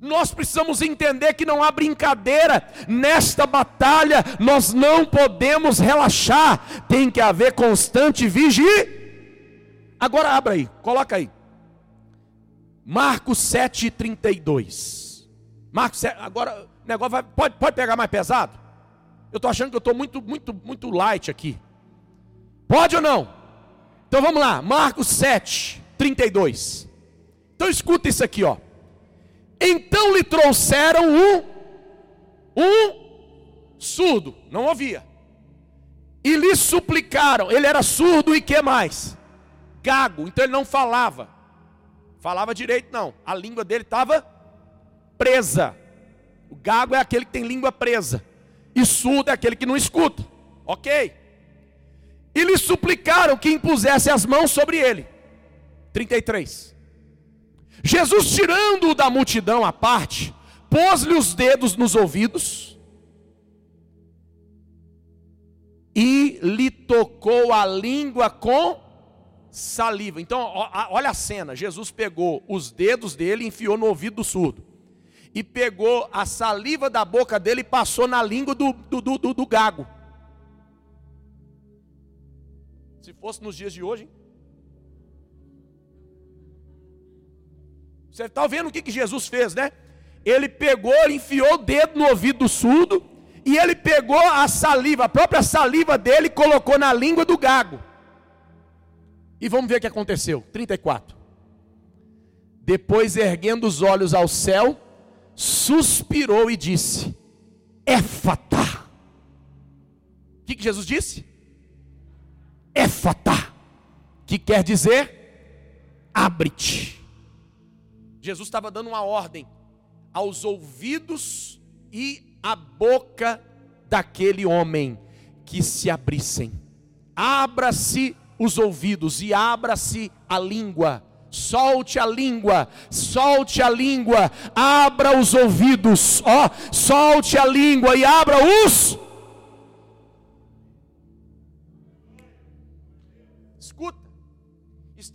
Nós precisamos entender que não há brincadeira nesta batalha, nós não podemos relaxar, tem que haver constante vigia. Agora abra aí, coloca aí. Marcos 7,32. Marcos 7, agora o negócio vai, pode, pode pegar mais pesado? Eu estou achando que eu estou muito, muito, muito light aqui. Pode ou não? Então vamos lá, Marcos 7, 32. Então escuta isso aqui, ó. Então lhe trouxeram um, um surdo, não ouvia. E lhe suplicaram, ele era surdo e que mais? Gago, então ele não falava. Falava direito não, a língua dele estava presa. O gago é aquele que tem língua presa. E surdo é aquele que não escuta. Ok? E lhe suplicaram que impusesse as mãos sobre ele. 33. Jesus, tirando-o da multidão à parte, pôs-lhe os dedos nos ouvidos e lhe tocou a língua com saliva. Então, olha a cena: Jesus pegou os dedos dele e enfiou no ouvido do surdo e pegou a saliva da boca dele e passou na língua do, do, do, do gago. Se fosse nos dias de hoje, hein? Você está vendo o que, que Jesus fez, né? Ele pegou, enfiou o dedo no ouvido do surdo, e ele pegou a saliva, a própria saliva dele, colocou na língua do gago. E vamos ver o que aconteceu. 34. Depois, erguendo os olhos ao céu, suspirou e disse: Éfata. O que, que Jesus disse? éfata, que quer dizer abre-te. Jesus estava dando uma ordem aos ouvidos e à boca daquele homem que se abrissem. Abra-se os ouvidos e abra-se a língua. Solte a língua, solte a língua, abra os ouvidos, ó, solte a língua e abra os.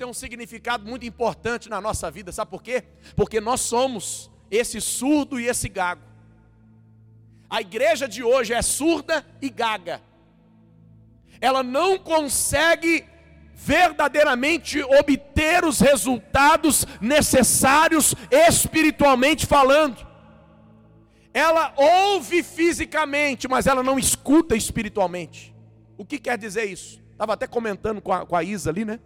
Tem um significado muito importante na nossa vida, sabe por quê? Porque nós somos esse surdo e esse gago. A igreja de hoje é surda e gaga. Ela não consegue verdadeiramente obter os resultados necessários espiritualmente falando. Ela ouve fisicamente, mas ela não escuta espiritualmente. O que quer dizer isso? Estava até comentando com a, com a Isa ali, né?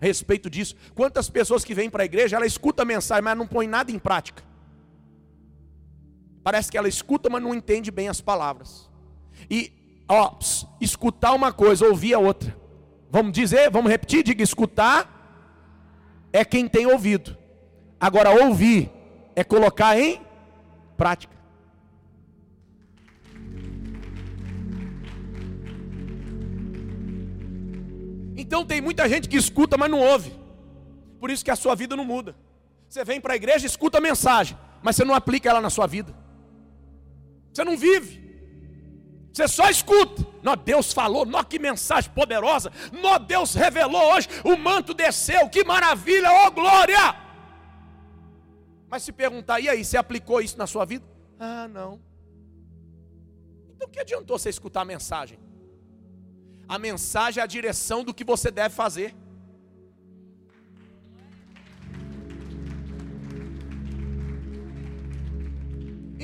A respeito disso. Quantas pessoas que vêm para a igreja, ela escuta a mensagem, mas não põe nada em prática. Parece que ela escuta, mas não entende bem as palavras. E, ó, escutar uma coisa, ouvir a outra. Vamos dizer, vamos repetir, diga escutar é quem tem ouvido. Agora ouvir é colocar em prática. Então tem muita gente que escuta, mas não ouve. Por isso que a sua vida não muda. Você vem para a igreja, escuta a mensagem, mas você não aplica ela na sua vida. Você não vive. Você só escuta. Nó, Deus falou, nó, que mensagem poderosa. Nó, Deus revelou hoje, o manto desceu, que maravilha, ó oh, glória. Mas se perguntar, e aí, você aplicou isso na sua vida? Ah, não. Então que adiantou você escutar a mensagem? A mensagem é a direção do que você deve fazer.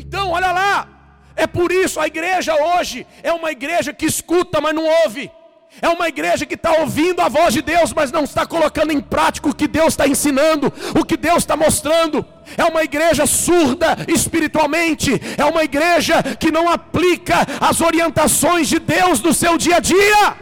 Então, olha lá, é por isso a igreja hoje é uma igreja que escuta, mas não ouve. É uma igreja que está ouvindo a voz de Deus, mas não está colocando em prática o que Deus está ensinando, o que Deus está mostrando. É uma igreja surda espiritualmente. É uma igreja que não aplica as orientações de Deus no seu dia a dia.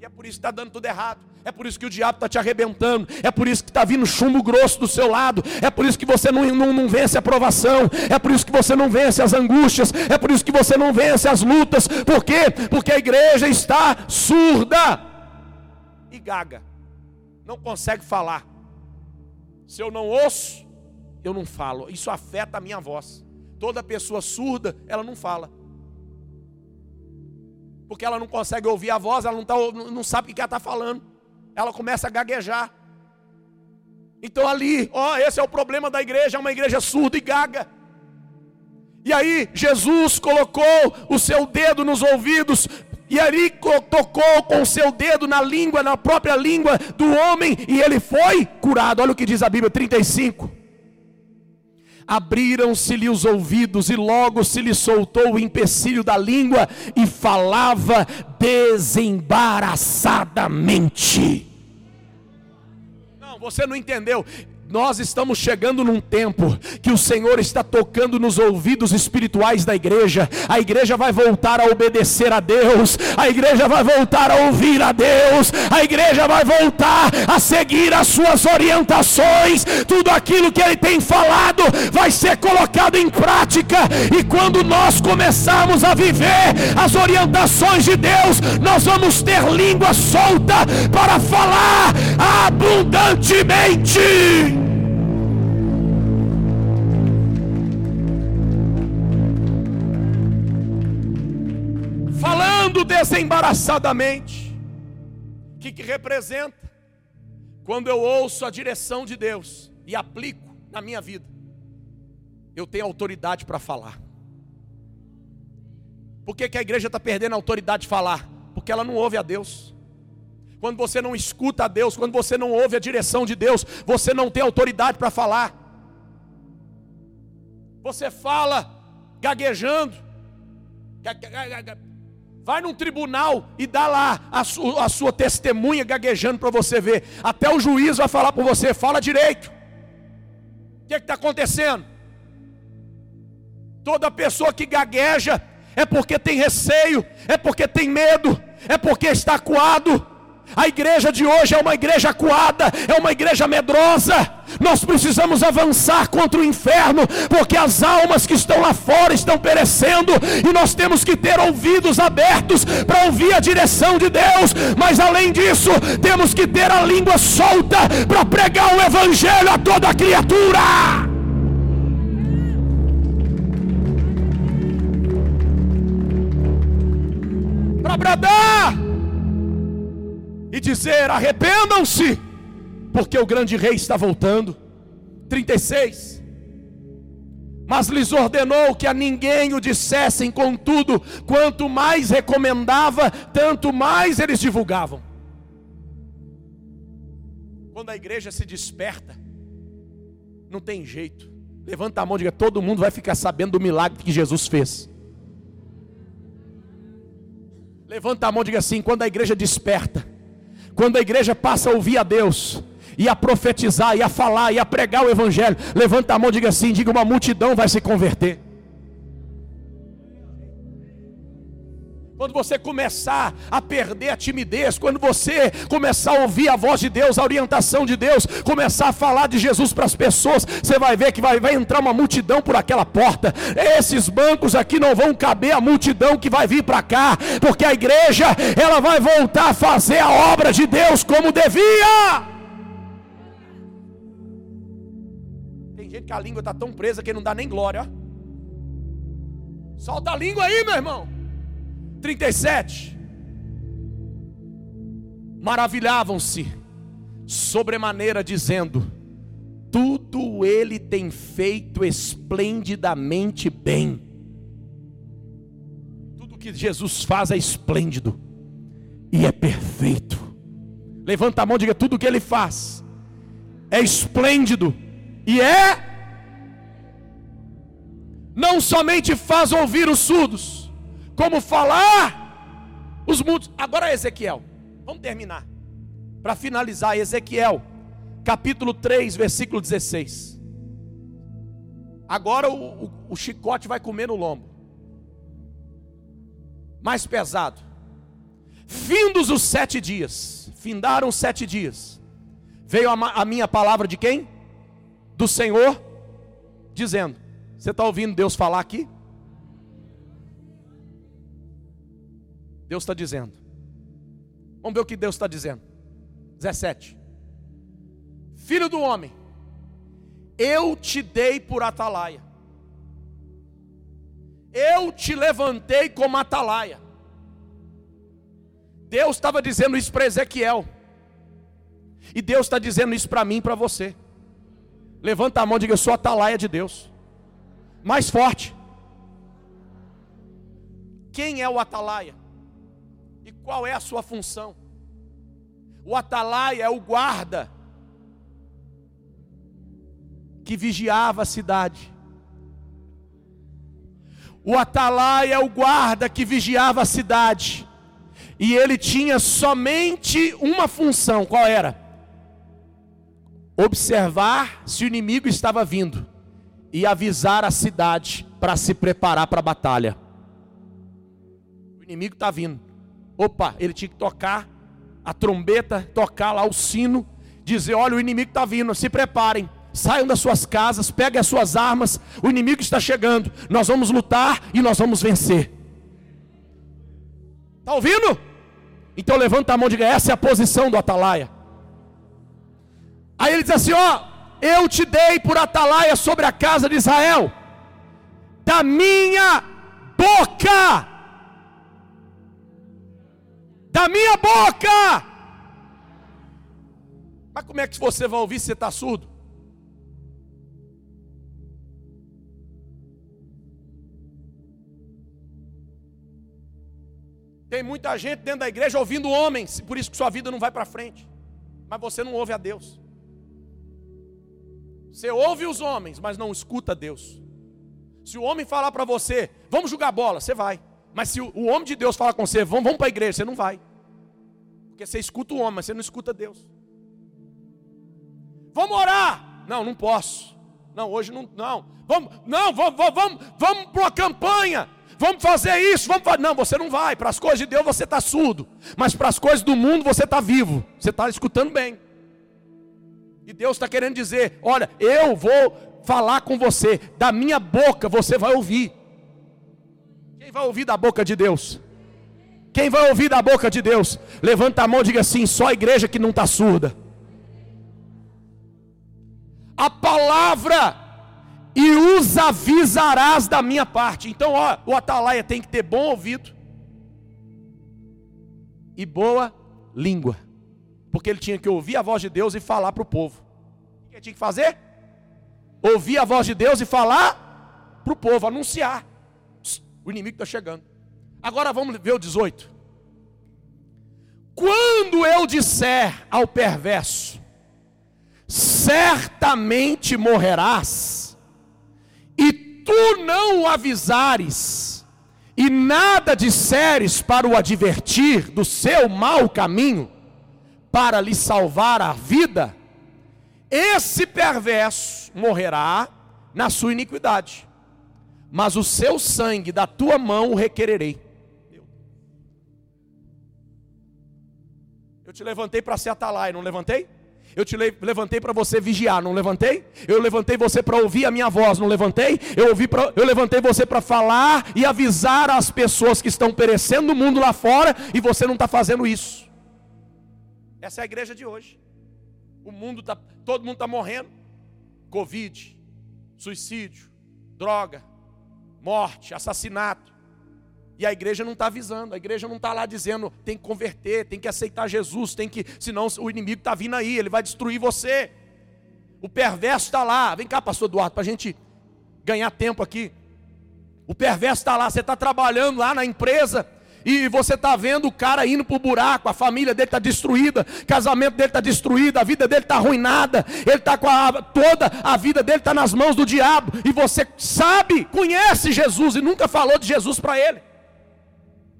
E é por isso que está dando tudo errado. É por isso que o diabo está te arrebentando. É por isso que está vindo chumbo grosso do seu lado. É por isso que você não, não, não vence a provação. É por isso que você não vence as angústias. É por isso que você não vence as lutas. Por quê? Porque a igreja está surda e gaga. Não consegue falar. Se eu não ouço, eu não falo. Isso afeta a minha voz. Toda pessoa surda, ela não fala porque ela não consegue ouvir a voz, ela não, tá, não sabe o que ela está falando ela começa a gaguejar. Então ali, ó, esse é o problema da igreja, é uma igreja surda e gaga. E aí Jesus colocou o seu dedo nos ouvidos e ali tocou com o seu dedo na língua, na própria língua do homem, e ele foi curado. Olha o que diz a Bíblia 35. Abriram-se-lhe os ouvidos, e logo se lhe soltou o empecilho da língua, e falava desembaraçadamente você não entendeu. Nós estamos chegando num tempo que o Senhor está tocando nos ouvidos espirituais da igreja. A igreja vai voltar a obedecer a Deus, a igreja vai voltar a ouvir a Deus, a igreja vai voltar a seguir as suas orientações. Tudo aquilo que ele tem falado vai ser colocado em prática. E quando nós começarmos a viver as orientações de Deus, nós vamos ter língua solta para falar abundantemente. Falando desembaraçadamente. O que, que representa? Quando eu ouço a direção de Deus e aplico na minha vida, eu tenho autoridade para falar. Por que, que a igreja está perdendo a autoridade de falar? Porque ela não ouve a Deus. Quando você não escuta a Deus, quando você não ouve a direção de Deus, você não tem autoridade para falar. Você fala gaguejando. Vai num tribunal e dá lá a, su, a sua testemunha gaguejando para você ver. Até o juiz vai falar para você: fala direito. O que está acontecendo? Toda pessoa que gagueja é porque tem receio, é porque tem medo, É porque está acuado. A igreja de hoje é uma igreja acuada, é uma igreja medrosa. Nós precisamos avançar contra o inferno, porque as almas que estão lá fora estão perecendo, e nós temos que ter ouvidos abertos para ouvir a direção de Deus, mas além disso, temos que ter a língua solta para pregar o Evangelho a toda criatura. Para bradar e dizer: arrependam-se, porque o grande rei está voltando. 36. Mas lhes ordenou que a ninguém o dissessem, contudo, quanto mais recomendava, tanto mais eles divulgavam. Quando a igreja se desperta, não tem jeito. Levanta a mão e diga: todo mundo vai ficar sabendo do milagre que Jesus fez. Levanta a mão e diga assim: quando a igreja desperta, quando a igreja passa a ouvir a Deus, e a profetizar, e a falar, e a pregar o Evangelho, levanta a mão e diga assim: diga uma multidão vai se converter. Quando você começar a perder a timidez, quando você começar a ouvir a voz de Deus, a orientação de Deus, começar a falar de Jesus para as pessoas, você vai ver que vai, vai entrar uma multidão por aquela porta. Esses bancos aqui não vão caber a multidão que vai vir para cá, porque a igreja ela vai voltar a fazer a obra de Deus como devia. Tem gente que a língua está tão presa que não dá nem glória. Solta a língua aí, meu irmão. 37. Maravilhavam-se sobremaneira, dizendo: Tudo ele tem feito esplendidamente bem. Tudo que Jesus faz é esplêndido e é perfeito. Levanta a mão e diga: Tudo que ele faz é esplêndido e é. Não somente faz ouvir os surdos, como falar os mudos. Agora Ezequiel, vamos terminar. Para finalizar, Ezequiel, capítulo 3, versículo 16. Agora o, o, o chicote vai comer no lombo. Mais pesado. Findos os sete dias, findaram os sete dias. Veio a, a minha palavra de quem? Do Senhor, dizendo: Você está ouvindo Deus falar aqui? Deus está dizendo. Vamos ver o que Deus está dizendo. 17. Filho do homem, eu te dei por atalaia. Eu te levantei como atalaia. Deus estava dizendo isso para Ezequiel. E Deus está dizendo isso para mim e para você. Levanta a mão e diga: Eu sou atalaia de Deus. Mais forte. Quem é o atalaia? E qual é a sua função? O atalaia é o guarda que vigiava a cidade. O atalaia é o guarda que vigiava a cidade. E ele tinha somente uma função: qual era? Observar se o inimigo estava vindo e avisar a cidade para se preparar para a batalha. O inimigo está vindo. Opa, ele tinha que tocar a trombeta, tocar lá o sino, dizer: olha, o inimigo está vindo, se preparem. Saiam das suas casas, peguem as suas armas, o inimigo está chegando. Nós vamos lutar e nós vamos vencer. Está ouvindo? Então levanta a mão e diga: essa é a posição do atalaia. Aí ele diz assim: ó, eu te dei por atalaia sobre a casa de Israel, da minha boca da minha boca. Mas como é que você vai ouvir se você está surdo? Tem muita gente dentro da igreja ouvindo homens, por isso que sua vida não vai para frente. Mas você não ouve a Deus. Você ouve os homens, mas não escuta Deus. Se o homem falar para você, vamos jogar bola, você vai. Mas se o homem de Deus falar com você, vamos, vamos para a igreja, você não vai. Porque você escuta o homem, mas você não escuta Deus. Vamos orar. Não, não posso. Não, hoje não. Não. Vamos, não, vamos, vamos, vamos para uma campanha. vamos fazer isso, vamos fazer. Não, você não vai. Para as coisas de Deus você está surdo. Mas para as coisas do mundo você está vivo. Você está escutando bem. E Deus está querendo dizer: olha, eu vou falar com você. Da minha boca você vai ouvir. Quem vai ouvir da boca de Deus? Quem vai ouvir da boca de Deus? Levanta a mão e diga assim: só a igreja que não está surda. A palavra e os avisarás da minha parte. Então, ó, o atalaia tem que ter bom ouvido e boa língua, porque ele tinha que ouvir a voz de Deus e falar para o povo. O que ele tinha que fazer? Ouvir a voz de Deus e falar para o povo, anunciar. O inimigo está chegando. Agora vamos ver o 18. Quando eu disser ao perverso, certamente morrerás e tu não o avisares, e nada disseres para o advertir do seu mau caminho, para lhe salvar a vida, esse perverso morrerá na sua iniquidade, mas o seu sangue da tua mão o requererei. Te levantei para ser atalaia, não levantei? Eu te levantei para você vigiar, não levantei? Eu levantei você para ouvir a minha voz, não levantei? Eu, ouvi pra, eu levantei você para falar e avisar as pessoas que estão perecendo no mundo lá fora e você não está fazendo isso. Essa é a igreja de hoje. O mundo tá, todo mundo está morrendo. Covid, suicídio, droga, morte, assassinato. E a igreja não está avisando, a igreja não está lá dizendo tem que converter, tem que aceitar Jesus, tem que, senão o inimigo está vindo aí, ele vai destruir você. O perverso está lá. Vem cá, pastor Eduardo, para a gente ganhar tempo aqui. O perverso está lá, você está trabalhando lá na empresa, e você está vendo o cara indo para o buraco, a família dele está destruída, o casamento dele está destruído, a vida dele está arruinada, ele está com a, toda a vida dele está nas mãos do diabo, e você sabe, conhece Jesus e nunca falou de Jesus para ele.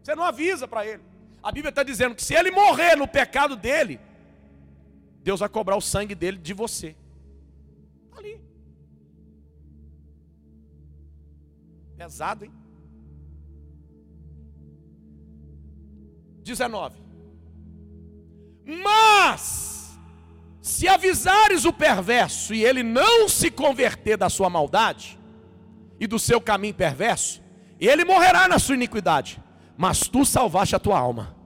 Você não avisa para ele. A Bíblia está dizendo que se ele morrer no pecado dele, Deus vai cobrar o sangue dele de você. Ali. Pesado, hein? 19. Mas, se avisares o perverso e ele não se converter da sua maldade e do seu caminho perverso, ele morrerá na sua iniquidade mas tu salvaste a tua alma.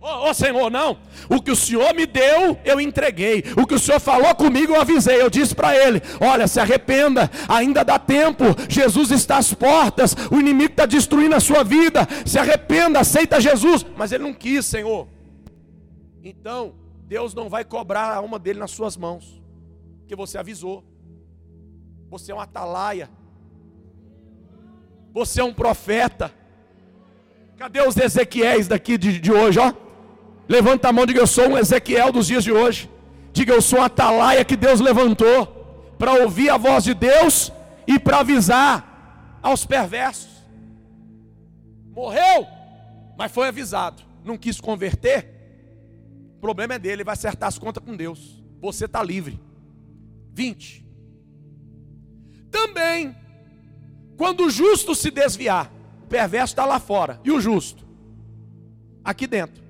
Ô oh, oh, Senhor, não. O que o Senhor me deu, eu entreguei. O que o Senhor falou comigo, eu avisei. Eu disse para ele: Olha, se arrependa, ainda dá tempo. Jesus está às portas. O inimigo está destruindo a sua vida. Se arrependa, aceita Jesus. Mas ele não quis, Senhor. Então, Deus não vai cobrar a alma dele nas suas mãos, porque você avisou. Você é um atalaia. Você é um profeta. Cadê os Ezequiéis daqui de, de hoje, ó? Levanta a mão diga: Eu sou um Ezequiel dos dias de hoje. Diga: Eu sou um atalaia que Deus levantou para ouvir a voz de Deus e para avisar aos perversos. Morreu, mas foi avisado. Não quis converter. O problema é dele, ele vai acertar as contas com Deus. Você está livre. 20. Também, quando o justo se desviar, perverso está lá fora. E o justo? Aqui dentro.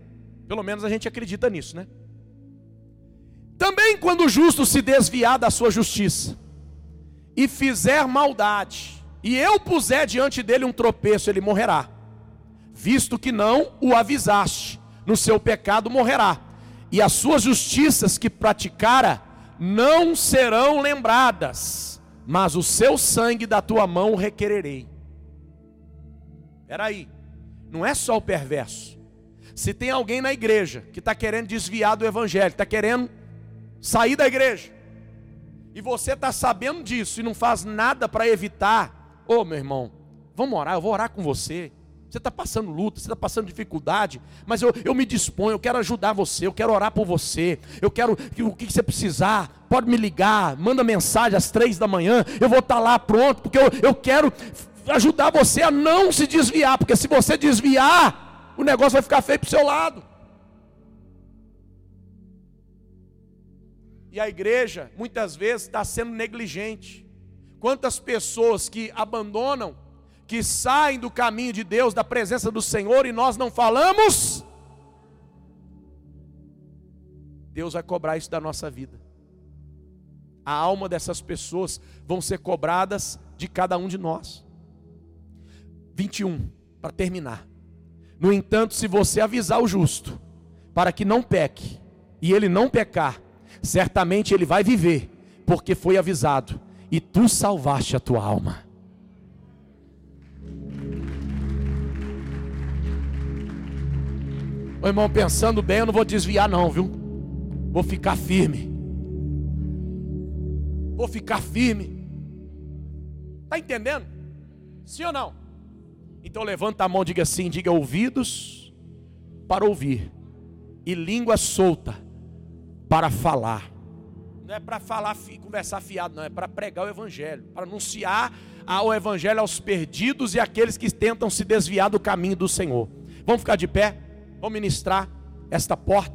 Pelo menos a gente acredita nisso, né? Também quando o justo se desviar da sua justiça e fizer maldade, e eu puser diante dele um tropeço, ele morrerá. Visto que não o avisaste, no seu pecado morrerá. E as suas justiças que praticara não serão lembradas, mas o seu sangue da tua mão requererei. Peraí, não é só o perverso. Se tem alguém na igreja que está querendo desviar do evangelho, está querendo sair da igreja, e você está sabendo disso e não faz nada para evitar, ô oh, meu irmão, vamos orar, eu vou orar com você. Você está passando luta, você está passando dificuldade, mas eu, eu me disponho, eu quero ajudar você, eu quero orar por você, eu quero que o que você precisar, pode me ligar, manda mensagem às três da manhã, eu vou estar tá lá pronto, porque eu, eu quero ajudar você a não se desviar, porque se você desviar, o negócio vai ficar feio para o seu lado. E a igreja, muitas vezes, está sendo negligente. Quantas pessoas que abandonam, que saem do caminho de Deus, da presença do Senhor, e nós não falamos, Deus vai cobrar isso da nossa vida. A alma dessas pessoas vão ser cobradas de cada um de nós. 21, para terminar. No entanto, se você avisar o justo, para que não peque, e ele não pecar, certamente ele vai viver, porque foi avisado, e tu salvaste a tua alma. Ô irmão, pensando bem, eu não vou desviar, não, viu? Vou ficar firme. Vou ficar firme. Está entendendo? Sim ou não? Então levanta a mão, diga assim: diga ouvidos para ouvir, e língua solta para falar. Não é para falar, conversar fiado, não, é para pregar o Evangelho, para anunciar o Evangelho aos perdidos e àqueles que tentam se desviar do caminho do Senhor. Vamos ficar de pé, vamos ministrar esta porta.